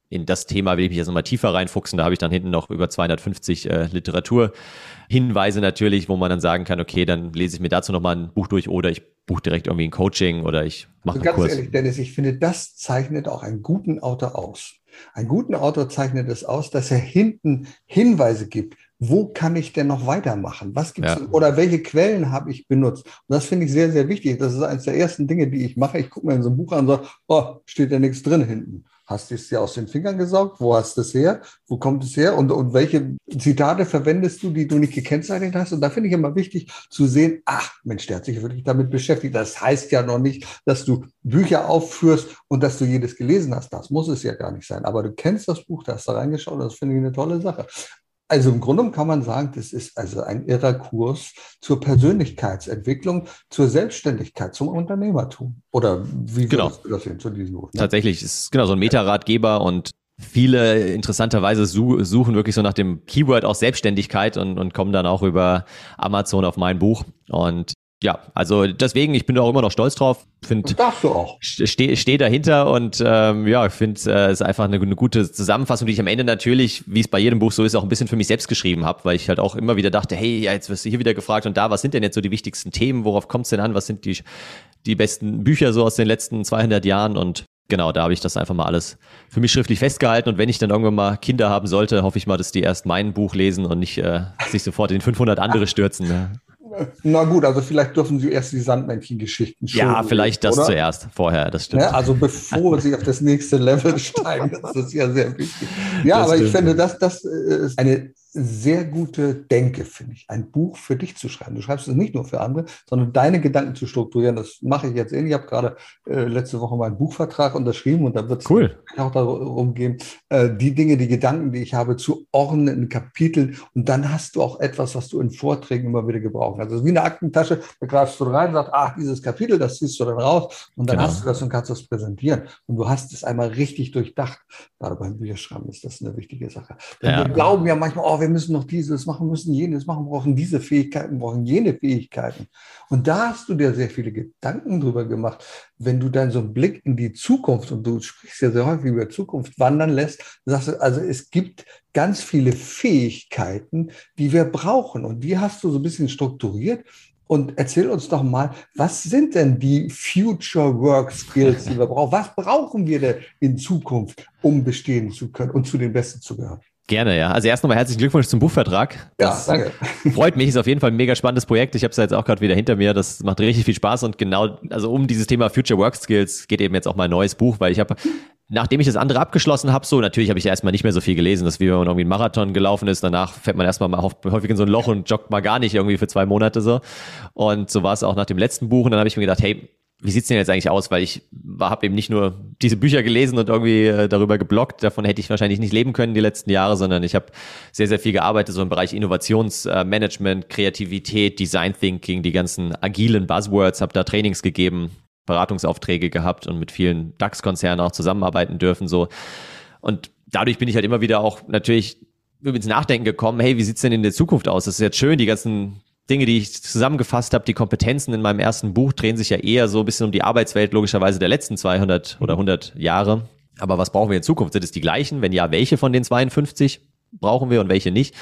in das Thema will ich mich jetzt nochmal tiefer reinfuchsen. Da habe ich dann hinten noch über 250 äh, Literaturhinweise natürlich, wo man dann sagen kann, okay, dann lese ich mir dazu nochmal ein Buch durch oder ich buche direkt irgendwie ein Coaching oder ich mache also einen Kurs. Ganz ehrlich, Dennis, ich finde, das zeichnet auch einen guten Autor aus. Einen guten Autor zeichnet es aus, dass er hinten Hinweise gibt, wo kann ich denn noch weitermachen? Was gibt's ja. oder welche Quellen habe ich benutzt? Und das finde ich sehr, sehr wichtig. Das ist eines der ersten Dinge, die ich mache. Ich gucke mir in so ein Buch an und sage, oh, steht ja nichts drin hinten. Hast du es dir aus den Fingern gesaugt? Wo hast du es her? Wo kommt es her? Und, und welche Zitate verwendest du, die du nicht gekennzeichnet hast? Und da finde ich immer wichtig zu sehen, ach Mensch, der hat sich wirklich damit beschäftigt. Das heißt ja noch nicht, dass du Bücher aufführst und dass du jedes gelesen hast. Das muss es ja gar nicht sein. Aber du kennst das Buch, da hast du reingeschaut. Das finde ich eine tolle Sache. Also im Grunde kann man sagen, das ist also ein irrer Kurs zur Persönlichkeitsentwicklung, zur Selbstständigkeit, zum Unternehmertum. Oder wie genau. du das sehen zu diesem Buch? Ne? Tatsächlich, es ist genau so ein Meta-Ratgeber und Viele interessanterweise suchen wirklich so nach dem Keyword auch Selbstständigkeit und, und kommen dann auch über Amazon auf mein Buch. Und ja, also deswegen, ich bin da auch immer noch stolz drauf. Find, das darfst du auch. Stehe steh dahinter und ähm, ja, ich finde, es äh, ist einfach eine, eine gute Zusammenfassung, die ich am Ende natürlich, wie es bei jedem Buch so ist, auch ein bisschen für mich selbst geschrieben habe, weil ich halt auch immer wieder dachte, hey, ja, jetzt wirst du hier wieder gefragt und da, was sind denn jetzt so die wichtigsten Themen, worauf kommt es denn an, was sind die, die besten Bücher so aus den letzten 200 Jahren und genau, da habe ich das einfach mal alles für mich schriftlich festgehalten. Und wenn ich dann irgendwann mal Kinder haben sollte, hoffe ich mal, dass die erst mein Buch lesen und nicht äh, sich sofort in 500 andere stürzen. Ne? Na gut, also vielleicht dürfen Sie erst die Sandmännchen-Geschichten schon. Ja, vielleicht das oder? zuerst, vorher, das stimmt. Ja, also bevor Sie auf das nächste Level steigen, das ist ja sehr wichtig. Ja, das aber stimmt. ich finde, das, das ist eine sehr gute Denke, finde ich, ein Buch für dich zu schreiben. Du schreibst es nicht nur für andere, sondern deine Gedanken zu strukturieren. Das mache ich jetzt ähnlich. Ich habe gerade äh, letzte Woche meinen Buchvertrag unterschrieben und da wird es cool. auch darum gehen, äh, die Dinge, die Gedanken, die ich habe, zu ordnen in Kapiteln. Und dann hast du auch etwas, was du in Vorträgen immer wieder gebrauchen kannst. Also wie eine Aktentasche, da greifst du rein und sagst, ach, dieses Kapitel, das ziehst du dann raus und dann genau. hast du das und kannst das präsentieren. Und du hast es einmal richtig durchdacht. Gerade beim Bücherschreiben ist das eine wichtige Sache. Denn ja. wir glauben ja manchmal, oh, wir müssen noch dieses machen, müssen jenes machen, brauchen diese Fähigkeiten, brauchen jene Fähigkeiten. Und da hast du dir sehr viele Gedanken drüber gemacht. Wenn du dann so einen Blick in die Zukunft, und du sprichst ja sehr häufig über Zukunft, wandern lässt, sagst du, also es gibt ganz viele Fähigkeiten, die wir brauchen. Und die hast du so ein bisschen strukturiert. Und erzähl uns doch mal, was sind denn die Future Work Skills, die wir brauchen? Was brauchen wir denn in Zukunft, um bestehen zu können und zu den Besten zu gehören? Gerne, ja. Also erst nochmal herzlichen Glückwunsch zum Buchvertrag. Das ja, danke. Freut mich, ist auf jeden Fall ein mega spannendes Projekt. Ich habe es jetzt auch gerade wieder hinter mir. Das macht richtig viel Spaß und genau, also um dieses Thema Future Work Skills geht eben jetzt auch mal ein neues Buch, weil ich habe nachdem ich das andere abgeschlossen habe, so natürlich habe ich erstmal nicht mehr so viel gelesen, dass wie wenn man irgendwie einen Marathon gelaufen ist, danach fährt man erstmal mal häufig in so ein Loch und joggt mal gar nicht irgendwie für zwei Monate so. Und so war es auch nach dem letzten Buch und dann habe ich mir gedacht, hey, wie sieht's denn jetzt eigentlich aus? Weil ich habe eben nicht nur diese Bücher gelesen und irgendwie äh, darüber geblockt. Davon hätte ich wahrscheinlich nicht leben können die letzten Jahre, sondern ich habe sehr, sehr viel gearbeitet, so im Bereich Innovationsmanagement, äh, Kreativität, Design Thinking, die ganzen agilen Buzzwords, habe da Trainings gegeben, Beratungsaufträge gehabt und mit vielen DAX-Konzernen auch zusammenarbeiten dürfen. so Und dadurch bin ich halt immer wieder auch natürlich ins Nachdenken gekommen, hey, wie sieht's denn in der Zukunft aus? Das ist jetzt schön, die ganzen Dinge, die ich zusammengefasst habe, die Kompetenzen in meinem ersten Buch drehen sich ja eher so ein bisschen um die Arbeitswelt logischerweise der letzten 200 oder 100 Jahre. Aber was brauchen wir in Zukunft? Sind es die gleichen? Wenn ja, welche von den 52 brauchen wir und welche nicht?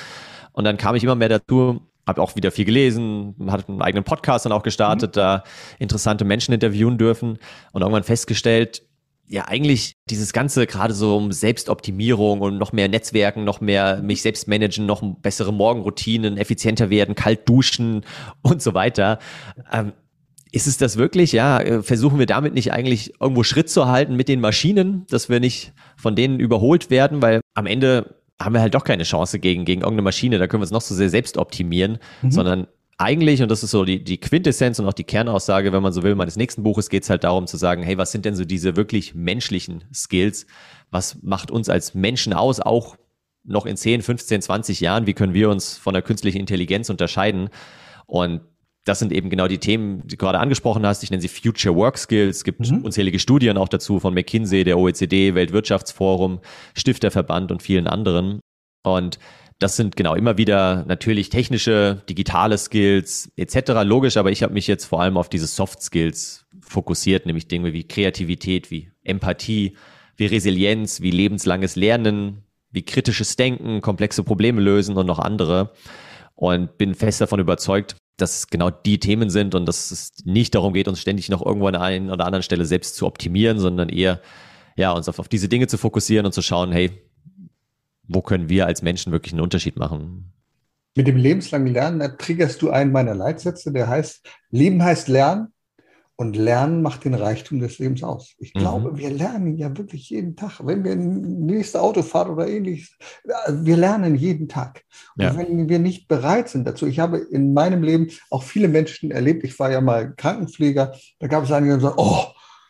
Und dann kam ich immer mehr dazu, habe auch wieder viel gelesen, hat einen eigenen Podcast dann auch gestartet, mhm. da interessante Menschen interviewen dürfen und irgendwann festgestellt, ja eigentlich dieses Ganze gerade so um Selbstoptimierung und noch mehr Netzwerken, noch mehr mich selbst managen, noch bessere Morgenroutinen, effizienter werden, kalt duschen und so weiter. Ähm, ist es das wirklich? Ja, äh, versuchen wir damit nicht eigentlich irgendwo Schritt zu halten mit den Maschinen, dass wir nicht von denen überholt werden, weil am Ende haben wir halt doch keine Chance gegen, gegen irgendeine Maschine, da können wir uns noch so sehr selbst optimieren, mhm. sondern eigentlich, und das ist so die, die Quintessenz und auch die Kernaussage, wenn man so will, meines nächsten Buches geht es halt darum zu sagen, hey, was sind denn so diese wirklich menschlichen Skills? Was macht uns als Menschen aus, auch noch in 10, 15, 20 Jahren? Wie können wir uns von der künstlichen Intelligenz unterscheiden? Und das sind eben genau die Themen, die du gerade angesprochen hast. Ich nenne sie Future Work Skills. Es gibt mhm. unzählige Studien auch dazu von McKinsey, der OECD, Weltwirtschaftsforum, Stifterverband und vielen anderen. Und das sind genau immer wieder natürlich technische, digitale Skills etc. Logisch, aber ich habe mich jetzt vor allem auf diese Soft Skills fokussiert, nämlich Dinge wie Kreativität, wie Empathie, wie Resilienz, wie lebenslanges Lernen, wie kritisches Denken, komplexe Probleme lösen und noch andere. Und bin fest davon überzeugt, dass es genau die Themen sind und dass es nicht darum geht, uns ständig noch irgendwo an einer oder anderen Stelle selbst zu optimieren, sondern eher ja, uns auf, auf diese Dinge zu fokussieren und zu schauen, hey, wo können wir als Menschen wirklich einen Unterschied machen? Mit dem lebenslangen Lernen da triggerst du einen meiner Leitsätze, der heißt, Leben heißt Lernen und Lernen macht den Reichtum des Lebens aus. Ich mhm. glaube, wir lernen ja wirklich jeden Tag. Wenn wir nächste Autofahrt oder ähnliches, wir lernen jeden Tag. Ja. Und wenn wir nicht bereit sind dazu, ich habe in meinem Leben auch viele Menschen erlebt, ich war ja mal Krankenpfleger, da gab es einige, die sagen, oh,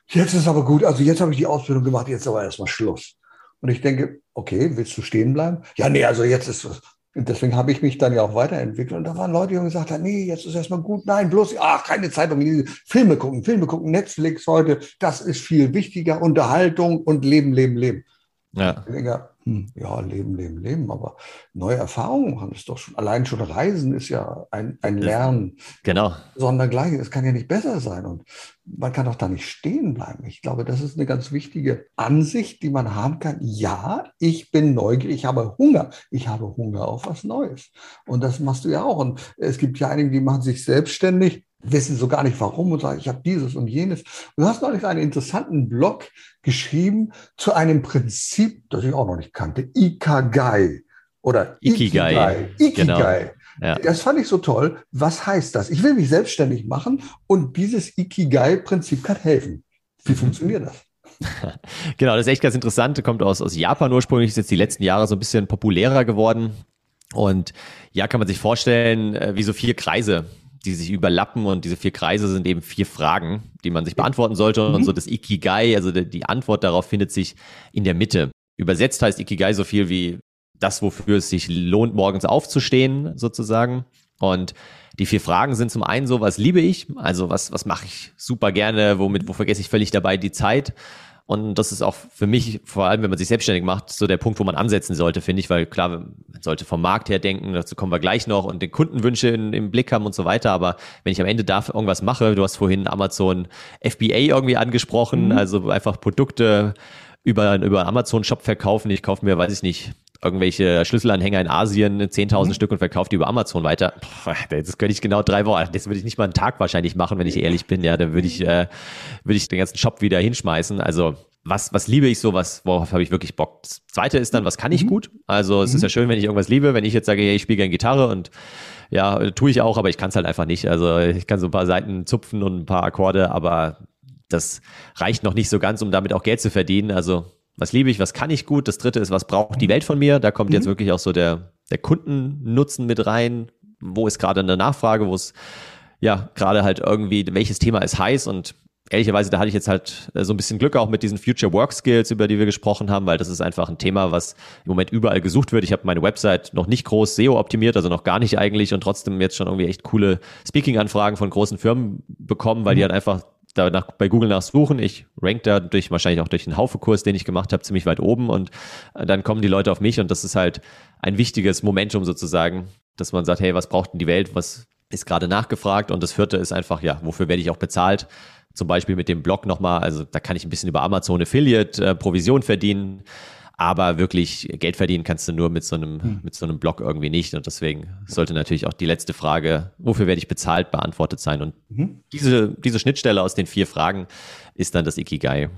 jetzt ist aber gut, also jetzt habe ich die Ausbildung gemacht, jetzt aber erstmal Schluss. Und ich denke, okay, willst du stehen bleiben? Ja, nee, also jetzt ist es. Und deswegen habe ich mich dann ja auch weiterentwickelt. Und da waren Leute, die gesagt haben, nee, jetzt ist erstmal gut. Nein, bloß, ach, keine Zeitung. Filme gucken, Filme gucken, Netflix heute. Das ist viel wichtiger. Unterhaltung und Leben, Leben, Leben. Ja. Denke, hm, ja, leben, leben, leben, aber neue Erfahrungen machen es doch schon. Allein schon Reisen ist ja ein, ein Lernen. Genau. Sondergleichen. Es kann ja nicht besser sein. Und man kann doch da nicht stehen bleiben. Ich glaube, das ist eine ganz wichtige Ansicht, die man haben kann. Ja, ich bin neugierig, ich habe Hunger. Ich habe Hunger auf was Neues. Und das machst du ja auch. Und es gibt ja einige, die machen sich selbstständig wissen so gar nicht warum und sagen, ich habe dieses und jenes. Du hast neulich einen interessanten Blog geschrieben zu einem Prinzip, das ich auch noch nicht kannte, Ikagai oder Ikigai. Ikigai. Ikigai. Genau. Ja. Das fand ich so toll. Was heißt das? Ich will mich selbstständig machen und dieses Ikigai-Prinzip kann helfen. Wie mhm. funktioniert das? genau, das ist echt ganz interessant. Kommt aus, aus Japan ursprünglich, ist jetzt die letzten Jahre so ein bisschen populärer geworden. Und ja, kann man sich vorstellen, äh, wie so vier Kreise die sich überlappen und diese vier Kreise sind eben vier Fragen, die man sich beantworten sollte. Mhm. Und so das Ikigai, also die Antwort darauf findet sich in der Mitte. Übersetzt heißt Ikigai so viel wie das, wofür es sich lohnt, morgens aufzustehen, sozusagen. Und die vier Fragen sind zum einen so, was liebe ich? Also was, was mache ich super gerne? Womit, wo vergesse ich völlig dabei die Zeit? Und das ist auch für mich, vor allem wenn man sich selbstständig macht, so der Punkt, wo man ansetzen sollte, finde ich, weil klar, man sollte vom Markt her denken, dazu kommen wir gleich noch und den Kundenwünsche in, im Blick haben und so weiter. Aber wenn ich am Ende dafür irgendwas mache, du hast vorhin Amazon FBA irgendwie angesprochen, mhm. also einfach Produkte über, über Amazon Shop verkaufen. Ich kaufe mir, weiß ich nicht, irgendwelche Schlüsselanhänger in Asien, 10.000 mhm. Stück und verkauft die über Amazon weiter. Das könnte ich genau drei Wochen, das würde ich nicht mal einen Tag wahrscheinlich machen, wenn ich ehrlich bin. Ja, dann würde ich, äh, würde ich den ganzen Shop wieder hinschmeißen. Also was, was liebe ich so, was, worauf habe ich wirklich Bock? Das zweite ist dann, was kann ich mhm. gut? Also es mhm. ist ja schön, wenn ich irgendwas liebe, wenn ich jetzt sage, hey, ich spiele gerne Gitarre und ja, tue ich auch, aber ich kann es halt einfach nicht. Also ich kann so ein paar Seiten zupfen und ein paar Akkorde, aber das reicht noch nicht so ganz, um damit auch Geld zu verdienen. Also was liebe ich, was kann ich gut? Das dritte ist, was braucht die Welt von mir? Da kommt mhm. jetzt wirklich auch so der, der Kundennutzen mit rein. Wo ist gerade eine Nachfrage? Wo ist ja gerade halt irgendwie, welches Thema ist heiß? Und ehrlicherweise, da hatte ich jetzt halt äh, so ein bisschen Glück auch mit diesen Future Work Skills, über die wir gesprochen haben, weil das ist einfach ein Thema, was im Moment überall gesucht wird. Ich habe meine Website noch nicht groß SEO optimiert, also noch gar nicht eigentlich und trotzdem jetzt schon irgendwie echt coole Speaking-Anfragen von großen Firmen bekommen, weil mhm. die halt einfach da nach, bei Google nachsuchen. Ich rank da durch wahrscheinlich auch durch den Haufe-Kurs, den ich gemacht habe, ziemlich weit oben und äh, dann kommen die Leute auf mich und das ist halt ein wichtiges Momentum sozusagen, dass man sagt, hey, was braucht denn die Welt? Was ist gerade nachgefragt? Und das vierte ist einfach, ja, wofür werde ich auch bezahlt? Zum Beispiel mit dem Blog nochmal, also da kann ich ein bisschen über Amazon Affiliate äh, Provision verdienen. Aber wirklich Geld verdienen kannst du nur mit so einem, hm. mit so einem Blog irgendwie nicht. Und deswegen sollte natürlich auch die letzte Frage, wofür werde ich bezahlt, beantwortet sein. Und mhm. diese, diese Schnittstelle aus den vier Fragen ist dann das Ikigai.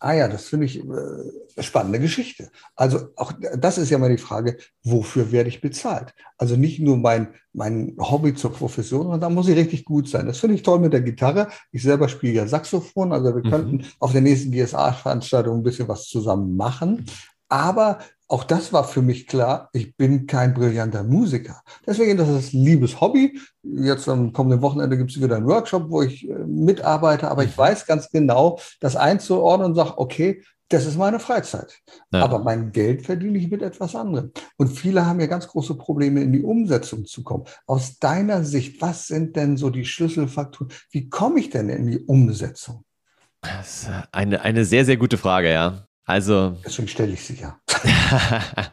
Ah ja, das finde ich äh, spannende Geschichte. Also auch das ist ja mal die Frage, wofür werde ich bezahlt? Also nicht nur mein, mein Hobby zur Profession, sondern da muss ich richtig gut sein. Das finde ich toll mit der Gitarre. Ich selber spiele ja Saxophon, also wir mhm. könnten auf der nächsten GSA-Veranstaltung ein bisschen was zusammen machen. Aber auch das war für mich klar, ich bin kein brillanter Musiker. Deswegen das ist ein liebes Hobby. Jetzt am kommenden Wochenende gibt es wieder einen Workshop, wo ich äh, mitarbeite, aber ich mhm. weiß ganz genau, das einzuordnen und sage, okay, das ist meine Freizeit. Ja. Aber mein Geld verdiene ich mit etwas anderem. Und viele haben ja ganz große Probleme, in die Umsetzung zu kommen. Aus deiner Sicht, was sind denn so die Schlüsselfaktoren? Wie komme ich denn in die Umsetzung? Das ist eine, eine sehr, sehr gute Frage, ja. Also. Deswegen stelle ich sie ja.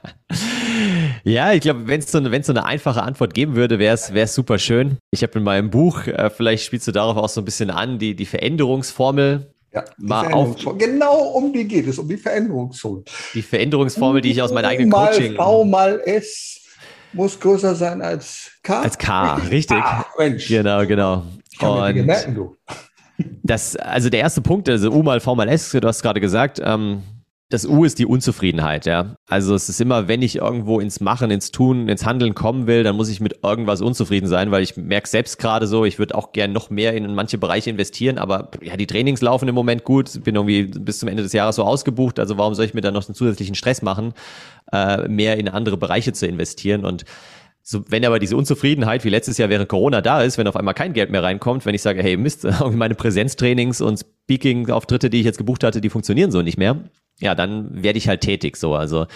ja, ich glaube, wenn es so, so eine einfache Antwort geben würde, wäre es super schön. Ich habe in meinem Buch, äh, vielleicht spielst du darauf auch so ein bisschen an, die, die Veränderungsformel ja, mal auf. Genau um die geht es, um die Veränderungsformel. Die Veränderungsformel, die ich aus meinem eigenen mal Coaching. V mal S muss größer sein als K. Als K, richtig. Ah, Mensch. Genau, genau. Ich kann Und merken, du. Das, also der erste Punkt, also U mal V mal S, du hast gerade gesagt, ähm, das U ist die Unzufriedenheit, ja. Also es ist immer, wenn ich irgendwo ins Machen, ins Tun, ins Handeln kommen will, dann muss ich mit irgendwas unzufrieden sein, weil ich merke selbst gerade so, ich würde auch gern noch mehr in manche Bereiche investieren, aber ja, die Trainings laufen im Moment gut, bin irgendwie bis zum Ende des Jahres so ausgebucht, also warum soll ich mir dann noch einen zusätzlichen Stress machen, äh, mehr in andere Bereiche zu investieren und so, wenn aber diese Unzufriedenheit wie letztes Jahr während Corona da ist, wenn auf einmal kein Geld mehr reinkommt, wenn ich sage, hey Mist, meine Präsenztrainings und Speaking-Auftritte, die ich jetzt gebucht hatte, die funktionieren so nicht mehr, ja, dann werde ich halt tätig so. Also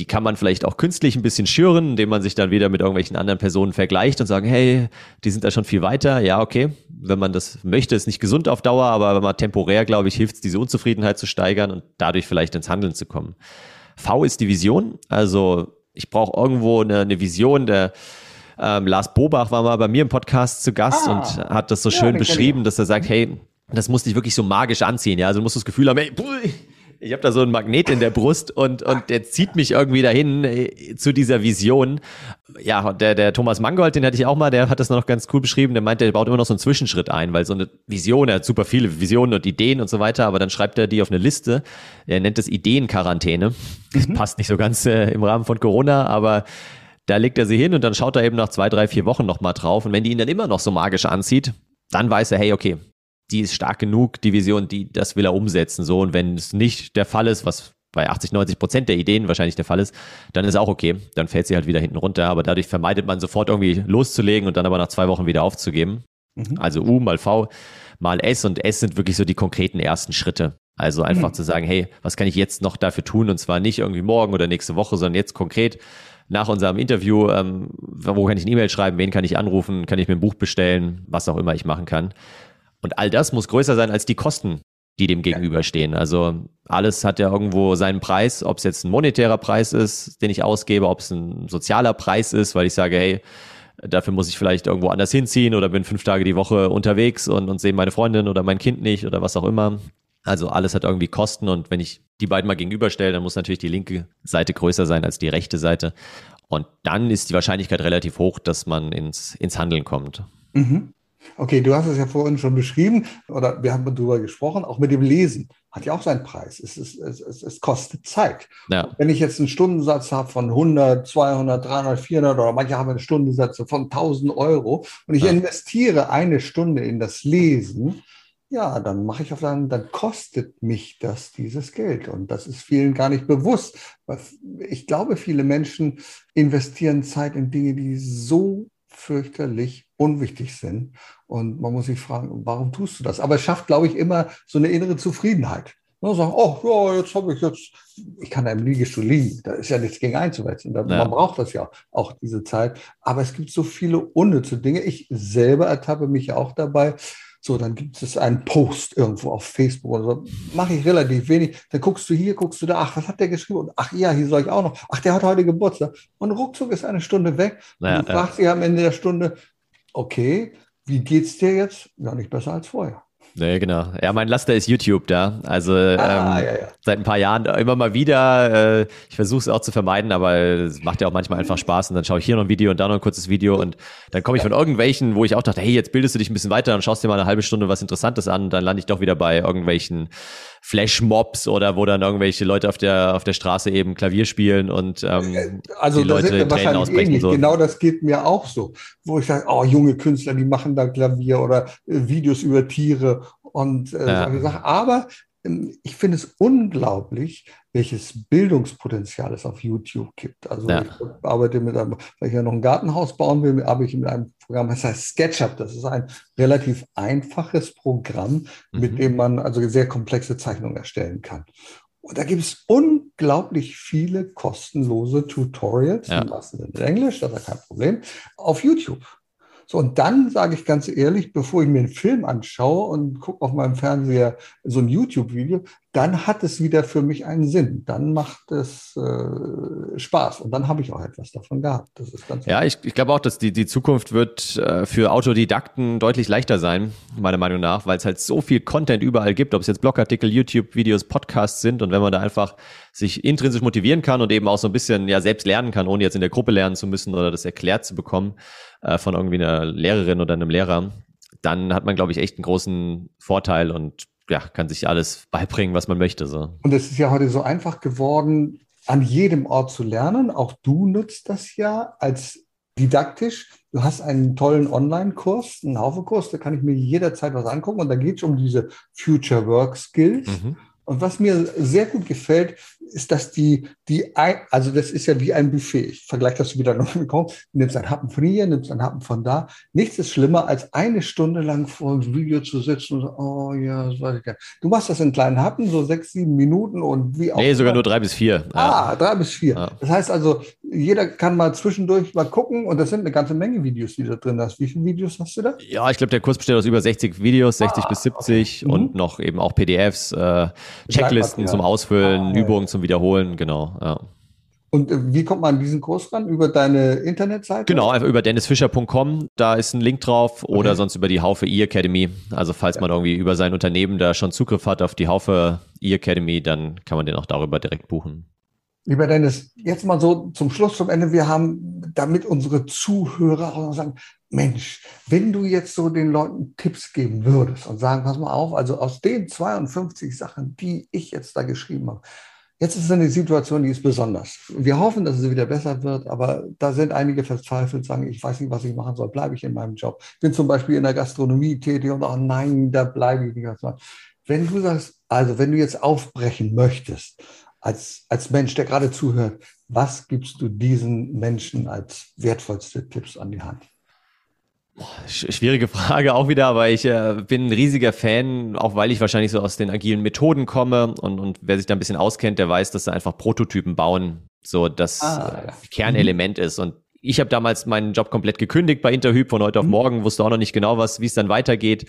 die kann man vielleicht auch künstlich ein bisschen schüren, indem man sich dann wieder mit irgendwelchen anderen Personen vergleicht und sagen, hey, die sind da schon viel weiter. Ja, okay, wenn man das möchte, ist nicht gesund auf Dauer, aber wenn man temporär, glaube ich, hilft es, diese Unzufriedenheit zu steigern und dadurch vielleicht ins Handeln zu kommen. V ist die Vision, also ich brauche irgendwo eine, eine Vision. Der ähm, Lars Bobach war mal bei mir im Podcast zu Gast ah, und hat das so ja, schön beschrieben, dass er sagt, hey, das muss dich wirklich so magisch anziehen. Ja, also du musst das Gefühl haben, hey, ich habe da so einen Magnet in der Brust und, und der zieht mich irgendwie dahin äh, zu dieser Vision. Ja, der, der Thomas Mangold, den hatte ich auch mal, der hat das noch ganz cool beschrieben. Der meint, der baut immer noch so einen Zwischenschritt ein, weil so eine Vision, er hat super viele Visionen und Ideen und so weiter, aber dann schreibt er die auf eine Liste. Er nennt das Ideenquarantäne. Das mhm. passt nicht so ganz äh, im Rahmen von Corona, aber da legt er sie hin und dann schaut er eben nach zwei, drei, vier Wochen nochmal drauf. Und wenn die ihn dann immer noch so magisch anzieht, dann weiß er, hey, okay, die ist stark genug, die Vision, die, das will er umsetzen. So, und wenn es nicht der Fall ist, was bei 80, 90 Prozent der Ideen wahrscheinlich der Fall ist, dann ist auch okay. Dann fällt sie halt wieder hinten runter. Aber dadurch vermeidet man sofort irgendwie loszulegen und dann aber nach zwei Wochen wieder aufzugeben. Mhm. Also U mal V mal S und S sind wirklich so die konkreten ersten Schritte. Also einfach mhm. zu sagen, hey, was kann ich jetzt noch dafür tun? Und zwar nicht irgendwie morgen oder nächste Woche, sondern jetzt konkret nach unserem Interview, ähm, wo kann ich eine E-Mail schreiben, wen kann ich anrufen, kann ich mir ein Buch bestellen, was auch immer ich machen kann. Und all das muss größer sein als die Kosten, die dem gegenüberstehen. Also alles hat ja irgendwo seinen Preis, ob es jetzt ein monetärer Preis ist, den ich ausgebe, ob es ein sozialer Preis ist, weil ich sage, hey, dafür muss ich vielleicht irgendwo anders hinziehen oder bin fünf Tage die Woche unterwegs und, und sehe meine Freundin oder mein Kind nicht oder was auch immer. Also alles hat irgendwie Kosten und wenn ich die beiden mal gegenüberstelle, dann muss natürlich die linke Seite größer sein als die rechte Seite. Und dann ist die Wahrscheinlichkeit relativ hoch, dass man ins, ins Handeln kommt. Mhm. Okay, du hast es ja vorhin schon beschrieben oder wir haben darüber gesprochen, auch mit dem Lesen hat ja auch seinen Preis. Es, ist, es, es, es kostet Zeit. Ja. Wenn ich jetzt einen Stundensatz habe von 100, 200, 300, 400 oder manche haben einen Stundensatz von 1000 Euro und ich ja. investiere eine Stunde in das Lesen, ja, dann mache ich auf dann, dann kostet mich das dieses Geld. Und das ist vielen gar nicht bewusst. Ich glaube, viele Menschen investieren Zeit in Dinge, die so fürchterlich unwichtig sind. Und man muss sich fragen, warum tust du das? Aber es schafft, glaube ich, immer so eine innere Zufriedenheit. Man sagt, oh, ja, jetzt habe ich jetzt, ich kann da im Liegestuhl liegen. Da ist ja nichts gegen. Ja. Man braucht das ja auch, diese Zeit. Aber es gibt so viele unnütze Dinge. Ich selber ertappe mich auch dabei, so, dann gibt es einen Post irgendwo auf Facebook oder so. Mache ich relativ wenig. Dann guckst du hier, guckst du da. Ach, was hat der geschrieben? Und ach ja, hier soll ich auch noch. Ach, der hat heute Geburtstag. Und ruckzuck ist eine Stunde weg. Naja, und du fragst ja. dich am Ende der Stunde, okay, wie geht's dir jetzt? Ja, nicht besser als vorher. Nee, genau. Ja, mein Laster ist YouTube da. Also ah, ähm, ja, ja. seit ein paar Jahren immer mal wieder. Äh, ich versuche es auch zu vermeiden, aber es macht ja auch manchmal einfach Spaß. Und dann schaue ich hier noch ein Video und da noch ein kurzes Video. Und dann komme ich von irgendwelchen, wo ich auch dachte, hey, jetzt bildest du dich ein bisschen weiter und schaust dir mal eine halbe Stunde was Interessantes an. Und dann lande ich doch wieder bei irgendwelchen Flashmobs oder wo dann irgendwelche Leute auf der auf der Straße eben Klavier spielen und ähm, äh, also die Leute sind Tränen ausbrechen. So. Genau das geht mir auch so, wo ich sage, oh junge Künstler, die machen da Klavier oder äh, Videos über Tiere und äh, ja. Sachen. Aber ich finde es unglaublich, welches Bildungspotenzial es auf YouTube gibt. Also ja. ich arbeite mit einem, weil ich ja noch ein Gartenhaus bauen will, arbeite ich mit einem Programm, das heißt SketchUp. Das ist ein relativ einfaches Programm, mhm. mit dem man also sehr komplexe Zeichnungen erstellen kann. Und da gibt es unglaublich viele kostenlose Tutorials, ja. in Englisch, das ist kein Problem, auf YouTube. So, und dann sage ich ganz ehrlich, bevor ich mir einen Film anschaue und gucke auf meinem Fernseher so ein YouTube-Video, dann hat es wieder für mich einen Sinn. Dann macht es äh, Spaß und dann habe ich auch etwas davon gehabt. Das ist ganz ja, ich, ich glaube auch, dass die, die Zukunft wird äh, für Autodidakten deutlich leichter sein, meiner Meinung nach, weil es halt so viel Content überall gibt, ob es jetzt Blogartikel, YouTube-Videos, Podcasts sind und wenn man da einfach sich intrinsisch motivieren kann und eben auch so ein bisschen ja selbst lernen kann, ohne jetzt in der Gruppe lernen zu müssen oder das erklärt zu bekommen äh, von irgendwie einer Lehrerin oder einem Lehrer, dann hat man, glaube ich, echt einen großen Vorteil und ja, kann sich alles beibringen, was man möchte. So. Und es ist ja heute so einfach geworden, an jedem Ort zu lernen. Auch du nutzt das ja als didaktisch. Du hast einen tollen Online-Kurs, einen Haufe-Kurs, da kann ich mir jederzeit was angucken. Und da geht es um diese Future Work Skills. Mhm. Und was mir sehr gut gefällt, ist, dass die, die, also das ist ja wie ein Buffet. Ich vergleiche das wieder noch mit Du nimmst einen Happen von hier, nimmst einen Happen von da. Nichts ist schlimmer, als eine Stunde lang vor dem Video zu sitzen und so, oh ja, das weiß ich gar Du machst das in kleinen Happen, so sechs, sieben Minuten und wie auch. Nee, sogar nur drei bis vier. Ja. Ah, drei bis vier. Ja. Das heißt also, jeder kann mal zwischendurch mal gucken und das sind eine ganze Menge Videos, die da drin hast. Wie viele Videos hast du da? Ja, ich glaube, der Kurs besteht aus über 60 Videos, 60 ah, bis 70 okay. und mhm. noch eben auch PDFs, äh, Checklisten zum Ausfüllen, ah, Übungen ja. zum Wiederholen, genau. Ja. Und äh, wie kommt man an diesen Kurs ran? Über deine Internetseite? Genau, einfach über dennisfischer.com, da ist ein Link drauf okay. oder sonst über die Haufe E-Academy. Also falls ja. man irgendwie über sein Unternehmen da schon Zugriff hat auf die Haufe E-Academy, dann kann man den auch darüber direkt buchen. Lieber Dennis, jetzt mal so zum Schluss, zum Ende. Wir haben, damit unsere Zuhörer auch sagen, Mensch, wenn du jetzt so den Leuten Tipps geben würdest und sagen, pass mal auf, also aus den 52 Sachen, die ich jetzt da geschrieben habe, jetzt ist eine Situation, die ist besonders. Wir hoffen, dass es wieder besser wird, aber da sind einige verzweifelt, sagen, ich weiß nicht, was ich machen soll, bleibe ich in meinem Job. Bin zum Beispiel in der Gastronomie tätig und oh nein, da bleibe ich nicht. Wenn du sagst, also wenn du jetzt aufbrechen möchtest, als, als Mensch, der gerade zuhört, was gibst du diesen Menschen als wertvollste Tipps an die Hand? Schwierige Frage auch wieder, aber ich äh, bin ein riesiger Fan, auch weil ich wahrscheinlich so aus den agilen Methoden komme und, und wer sich da ein bisschen auskennt, der weiß, dass da einfach Prototypen bauen so das ah, ja. Kernelement mhm. ist. Und ich habe damals meinen Job komplett gekündigt bei Interhyp von heute auf mhm. morgen, wusste auch noch nicht genau, was, wie es dann weitergeht.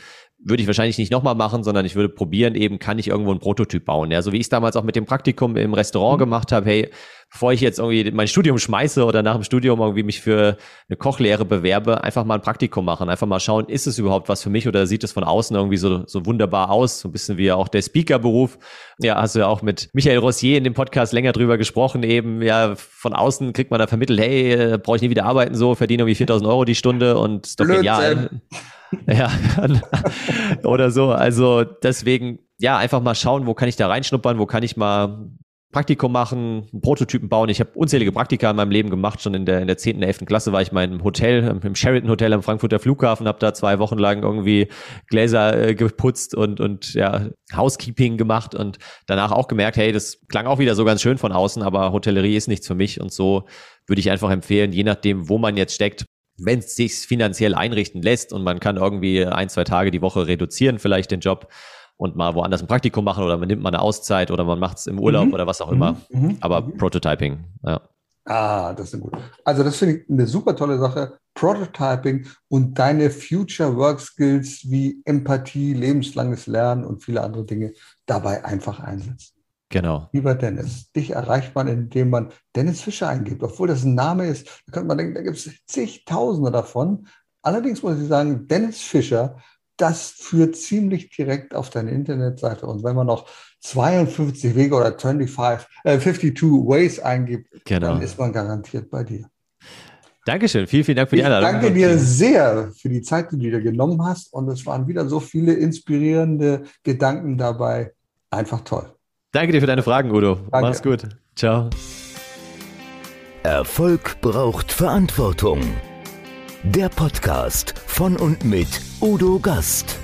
Würde ich wahrscheinlich nicht nochmal machen, sondern ich würde probieren, eben kann ich irgendwo einen Prototyp bauen. Ja, so wie ich es damals auch mit dem Praktikum im Restaurant mhm. gemacht habe, hey, bevor ich jetzt irgendwie mein Studium schmeiße oder nach dem Studium irgendwie mich für eine Kochlehre bewerbe, einfach mal ein Praktikum machen, einfach mal schauen, ist es überhaupt was für mich oder sieht es von außen irgendwie so, so wunderbar aus, so ein bisschen wie auch der Speaker-Beruf. Ja, hast du ja auch mit Michael Rossier in dem Podcast länger drüber gesprochen, eben, ja, von außen kriegt man da vermittelt, hey, äh, brauche ich nie wieder arbeiten so, verdiene irgendwie 4000 Euro die Stunde und ist doch Blödsinn. genial. Ja, oder so. Also deswegen, ja, einfach mal schauen, wo kann ich da reinschnuppern, wo kann ich mal Praktikum machen, Prototypen bauen. Ich habe unzählige Praktika in meinem Leben gemacht. Schon in der, in der 10., 11. Klasse war ich mal im Hotel, im Sheraton Hotel am Frankfurter Flughafen, habe da zwei Wochen lang irgendwie Gläser äh, geputzt und, und ja, Housekeeping gemacht und danach auch gemerkt, hey, das klang auch wieder so ganz schön von außen, aber Hotellerie ist nichts für mich. Und so würde ich einfach empfehlen, je nachdem, wo man jetzt steckt, wenn es sich finanziell einrichten lässt und man kann irgendwie ein, zwei Tage die Woche reduzieren, vielleicht den Job, und mal woanders ein Praktikum machen oder man nimmt mal eine Auszeit oder man macht es im Urlaub mhm. oder was auch immer. Mhm. mhm. Aber mhm. Prototyping, ja. Ah, das ist gut. Also das finde ich eine super tolle Sache. Prototyping und deine Future Work Skills wie Empathie, lebenslanges Lernen und viele andere Dinge dabei einfach einsetzen. Genau. Lieber Dennis, dich erreicht man, indem man Dennis Fischer eingibt. Obwohl das ein Name ist, da könnte man denken, da gibt es zigtausende davon. Allerdings muss ich sagen, Dennis Fischer das führt ziemlich direkt auf deine Internetseite. Und wenn man noch 52 Wege oder 25, äh, 52 Ways eingibt, genau. dann ist man garantiert bei dir. Dankeschön, vielen, vielen Dank für die Einladung. Ich danke dir sehr für die Zeit, die du dir genommen hast. Und es waren wieder so viele inspirierende Gedanken dabei. Einfach toll. Danke dir für deine Fragen, Udo. Danke. Mach's gut. Ciao. Erfolg braucht Verantwortung. Der Podcast von und mit Udo Gast.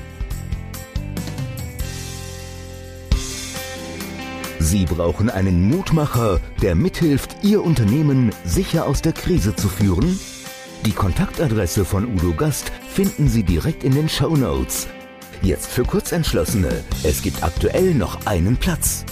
Sie brauchen einen Mutmacher, der mithilft, Ihr Unternehmen sicher aus der Krise zu führen? Die Kontaktadresse von Udo Gast finden Sie direkt in den Show Notes. Jetzt für Kurzentschlossene. Es gibt aktuell noch einen Platz.